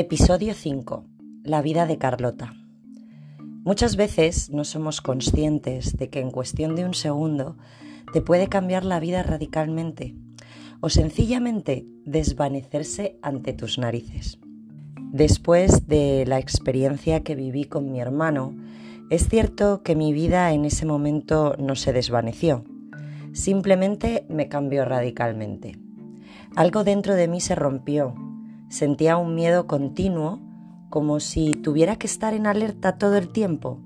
Episodio 5. La vida de Carlota. Muchas veces no somos conscientes de que en cuestión de un segundo te puede cambiar la vida radicalmente o sencillamente desvanecerse ante tus narices. Después de la experiencia que viví con mi hermano, es cierto que mi vida en ese momento no se desvaneció, simplemente me cambió radicalmente. Algo dentro de mí se rompió, sentía un miedo continuo como si tuviera que estar en alerta todo el tiempo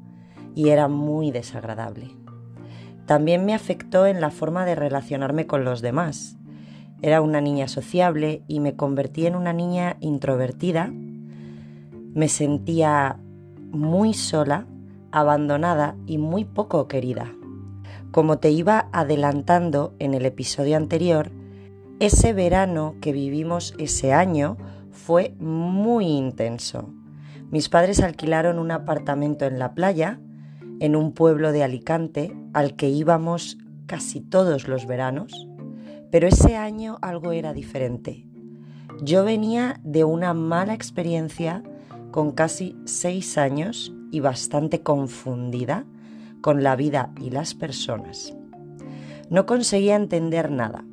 y era muy desagradable. También me afectó en la forma de relacionarme con los demás. Era una niña sociable y me convertí en una niña introvertida. Me sentía muy sola, abandonada y muy poco querida. Como te iba adelantando en el episodio anterior, ese verano que vivimos ese año fue muy intenso. Mis padres alquilaron un apartamento en la playa, en un pueblo de Alicante, al que íbamos casi todos los veranos, pero ese año algo era diferente. Yo venía de una mala experiencia con casi seis años y bastante confundida con la vida y las personas. No conseguía entender nada.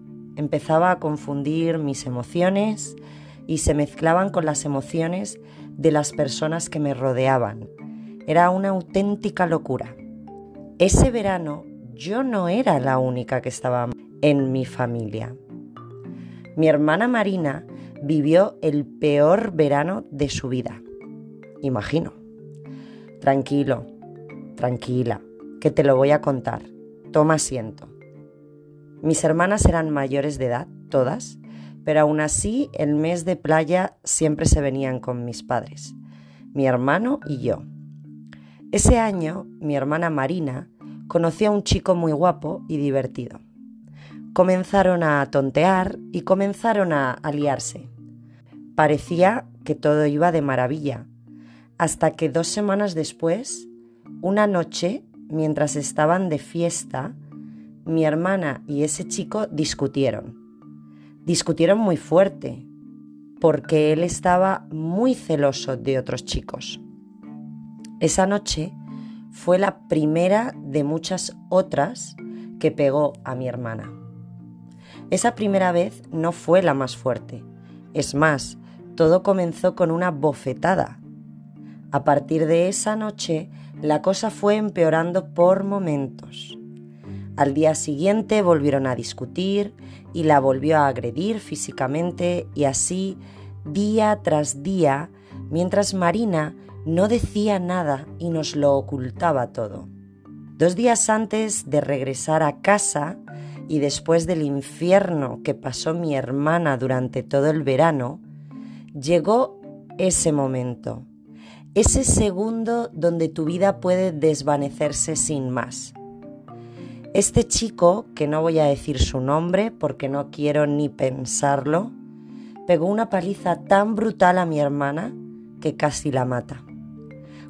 Empezaba a confundir mis emociones, y se mezclaban con las emociones de las personas que me rodeaban. Era una auténtica locura. Ese verano yo no era la única que estaba en mi familia. Mi hermana Marina vivió el peor verano de su vida. Imagino. Tranquilo, tranquila, que te lo voy a contar. Toma asiento. Mis hermanas eran mayores de edad, todas, pero aún así el mes de playa siempre se venían con mis padres, mi hermano y yo. Ese año mi hermana Marina conoció a un chico muy guapo y divertido. Comenzaron a tontear y comenzaron a aliarse. Parecía que todo iba de maravilla, hasta que dos semanas después, una noche, mientras estaban de fiesta, mi hermana y ese chico discutieron discutieron muy fuerte, porque él estaba muy celoso de otros chicos. Esa noche fue la primera de muchas otras que pegó a mi hermana. Esa primera vez no fue la más fuerte. Es más, todo comenzó con una bofetada. A partir de esa noche, la cosa fue empeorando por momentos. Al día siguiente volvieron a discutir y la volvió a agredir físicamente y así día tras día, mientras Marina no decía nada y nos lo ocultaba todo. Dos días antes de regresar a casa y después del infierno que pasó mi hermana durante todo el verano, llegó ese momento, ese segundo donde tu vida puede desvanecerse sin más este chico, que no voy a decir su nombre porque no quiero ni pensarlo, pegó una paliza tan brutal a mi hermana que casi la mata.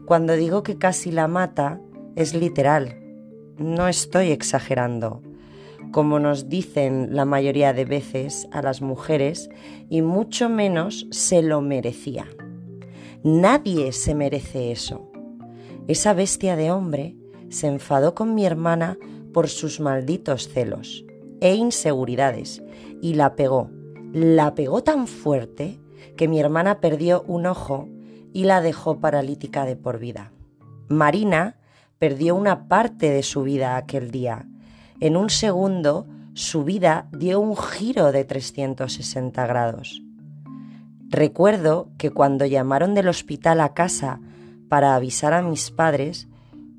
Cuando digo que casi la mata, es literal. No estoy exagerando. Como nos dicen la mayoría de veces a las mujeres, y mucho menos se lo merecía. Nadie se merece eso. Esa bestia de hombre se enfadó con mi hermana por sus malditos celos e inseguridades y la pegó. La pegó tan fuerte que mi hermana perdió un ojo y la dejó paralítica de por vida. Marina perdió una parte de su vida aquel día. En un segundo, su vida dio un giro de 360 grados. Recuerdo que cuando llamaron del hospital a casa para avisar a mis padres,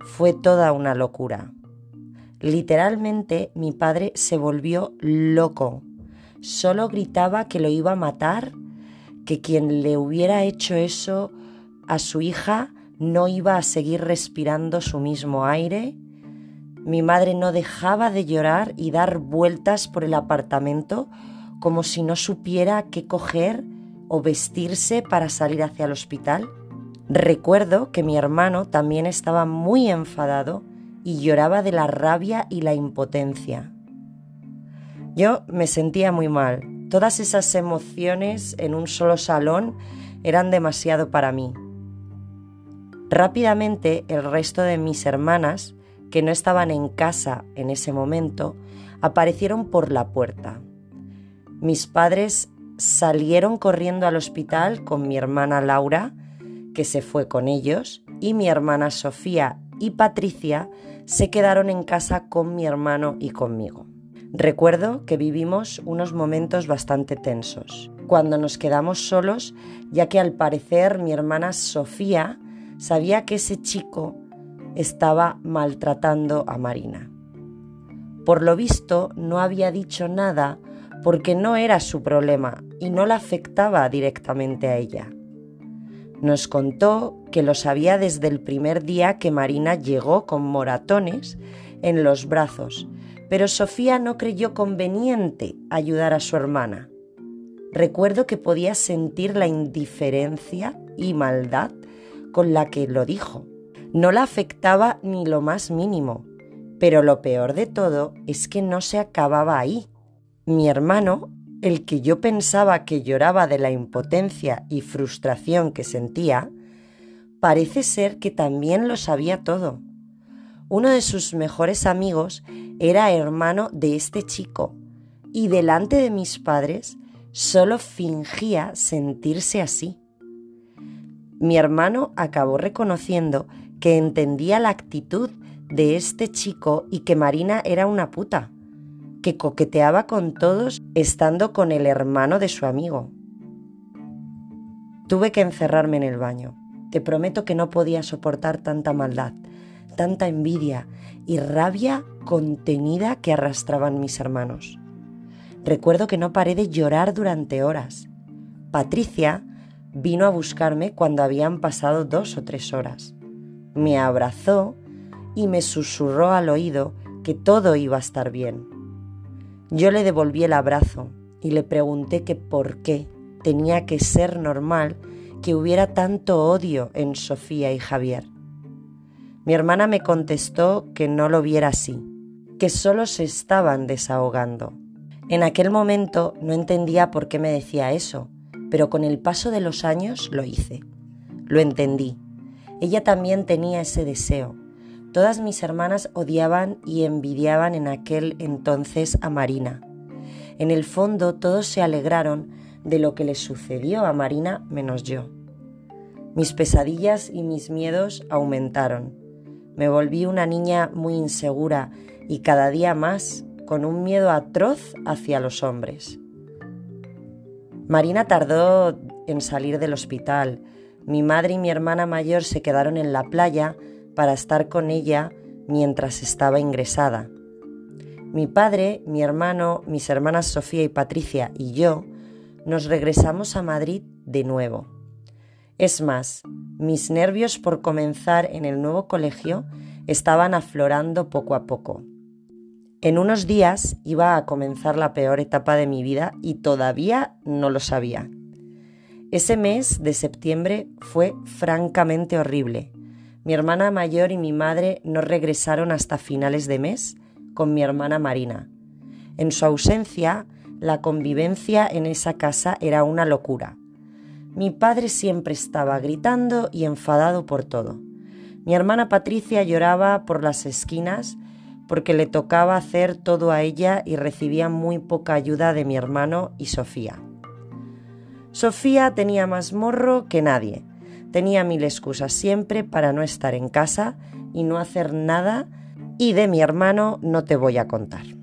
fue toda una locura. Literalmente mi padre se volvió loco. Solo gritaba que lo iba a matar, que quien le hubiera hecho eso a su hija no iba a seguir respirando su mismo aire. Mi madre no dejaba de llorar y dar vueltas por el apartamento como si no supiera qué coger o vestirse para salir hacia el hospital. Recuerdo que mi hermano también estaba muy enfadado y lloraba de la rabia y la impotencia. Yo me sentía muy mal. Todas esas emociones en un solo salón eran demasiado para mí. Rápidamente el resto de mis hermanas, que no estaban en casa en ese momento, aparecieron por la puerta. Mis padres salieron corriendo al hospital con mi hermana Laura, que se fue con ellos, y mi hermana Sofía y Patricia se quedaron en casa con mi hermano y conmigo. Recuerdo que vivimos unos momentos bastante tensos, cuando nos quedamos solos, ya que al parecer mi hermana Sofía sabía que ese chico estaba maltratando a Marina. Por lo visto no había dicho nada porque no era su problema y no la afectaba directamente a ella. Nos contó que lo sabía desde el primer día que Marina llegó con moratones en los brazos, pero Sofía no creyó conveniente ayudar a su hermana. Recuerdo que podía sentir la indiferencia y maldad con la que lo dijo. No la afectaba ni lo más mínimo, pero lo peor de todo es que no se acababa ahí. Mi hermano el que yo pensaba que lloraba de la impotencia y frustración que sentía, parece ser que también lo sabía todo. Uno de sus mejores amigos era hermano de este chico y delante de mis padres solo fingía sentirse así. Mi hermano acabó reconociendo que entendía la actitud de este chico y que Marina era una puta que coqueteaba con todos estando con el hermano de su amigo. Tuve que encerrarme en el baño. Te prometo que no podía soportar tanta maldad, tanta envidia y rabia contenida que arrastraban mis hermanos. Recuerdo que no paré de llorar durante horas. Patricia vino a buscarme cuando habían pasado dos o tres horas. Me abrazó y me susurró al oído que todo iba a estar bien. Yo le devolví el abrazo y le pregunté que por qué tenía que ser normal que hubiera tanto odio en Sofía y Javier. Mi hermana me contestó que no lo viera así, que solo se estaban desahogando. En aquel momento no entendía por qué me decía eso, pero con el paso de los años lo hice. Lo entendí. Ella también tenía ese deseo, Todas mis hermanas odiaban y envidiaban en aquel entonces a Marina. En el fondo todos se alegraron de lo que le sucedió a Marina menos yo. Mis pesadillas y mis miedos aumentaron. Me volví una niña muy insegura y cada día más con un miedo atroz hacia los hombres. Marina tardó en salir del hospital. Mi madre y mi hermana mayor se quedaron en la playa para estar con ella mientras estaba ingresada. Mi padre, mi hermano, mis hermanas Sofía y Patricia y yo nos regresamos a Madrid de nuevo. Es más, mis nervios por comenzar en el nuevo colegio estaban aflorando poco a poco. En unos días iba a comenzar la peor etapa de mi vida y todavía no lo sabía. Ese mes de septiembre fue francamente horrible mi hermana mayor y mi madre no regresaron hasta finales de mes con mi hermana Marina. En su ausencia, la convivencia en esa casa era una locura. Mi padre siempre estaba gritando y enfadado por todo. Mi hermana Patricia lloraba por las esquinas porque le tocaba hacer todo a ella y recibía muy poca ayuda de mi hermano y Sofía. Sofía tenía más morro que nadie Tenía mil excusas siempre para no estar en casa y no hacer nada y de mi hermano no te voy a contar.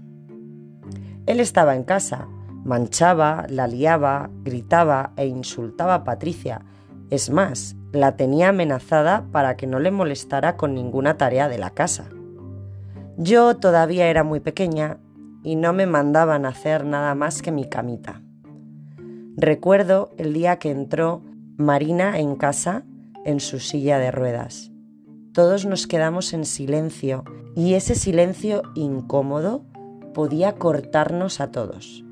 Él estaba en casa, manchaba, la liaba, gritaba e insultaba a Patricia. Es más, la tenía amenazada para que no le molestara con ninguna tarea de la casa. Yo todavía era muy pequeña y no me mandaban hacer nada más que mi camita. Recuerdo el día que entró Marina en casa en su silla de ruedas. Todos nos quedamos en silencio y ese silencio incómodo podía cortarnos a todos.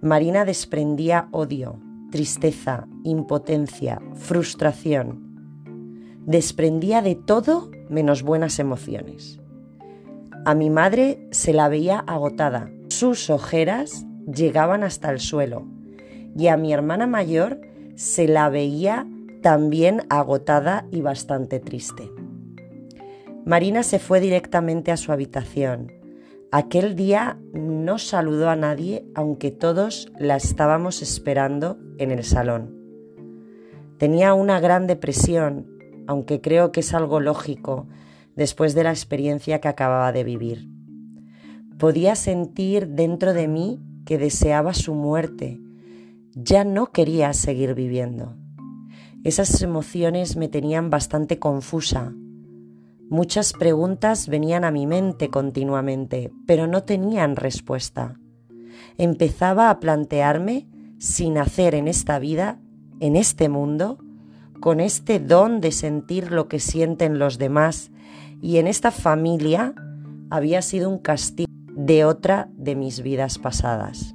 Marina desprendía odio, tristeza, impotencia, frustración. Desprendía de todo menos buenas emociones. A mi madre se la veía agotada, sus ojeras llegaban hasta el suelo y a mi hermana mayor se la veía también agotada y bastante triste. Marina se fue directamente a su habitación. Aquel día no saludó a nadie, aunque todos la estábamos esperando en el salón. Tenía una gran depresión, aunque creo que es algo lógico después de la experiencia que acababa de vivir. Podía sentir dentro de mí que deseaba su muerte. Ya no quería seguir viviendo. Esas emociones me tenían bastante confusa Muchas preguntas venían a mi mente continuamente, pero no tenían respuesta. Empezaba a plantearme si nacer en esta vida, en este mundo, con este don de sentir lo que sienten los demás y en esta familia había sido un castigo de otra de mis vidas pasadas.